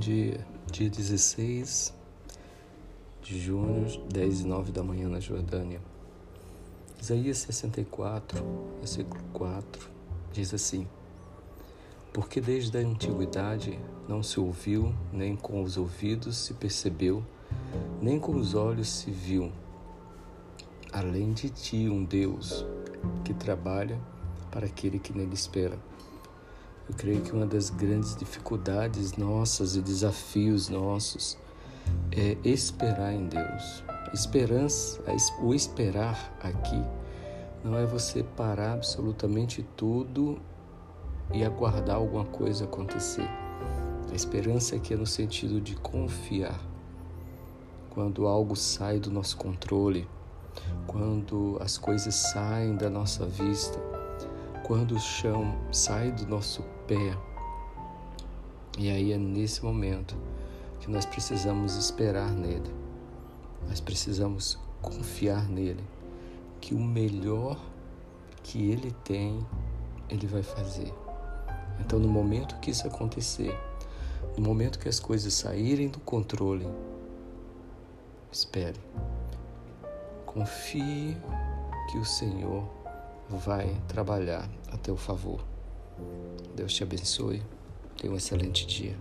dia, dia 16 de junho, 10 e 9 da manhã na Jordânia. Isaías 64, versículo 4, diz assim: Porque desde a antiguidade não se ouviu, nem com os ouvidos se percebeu, nem com os olhos se viu, além de ti um Deus que trabalha para aquele que nele espera. Eu creio que uma das grandes dificuldades nossas e desafios nossos é esperar em Deus. Esperança, o esperar aqui não é você parar absolutamente tudo e aguardar alguma coisa acontecer. A esperança aqui é no sentido de confiar. Quando algo sai do nosso controle, quando as coisas saem da nossa vista, quando o chão sai do nosso pé. E aí é nesse momento que nós precisamos esperar nele. Nós precisamos confiar nele, que o melhor que ele tem, ele vai fazer. Então, no momento que isso acontecer, no momento que as coisas saírem do controle, espere. Confie que o Senhor vai trabalhar a teu favor. Deus te abençoe. Tenha um excelente dia.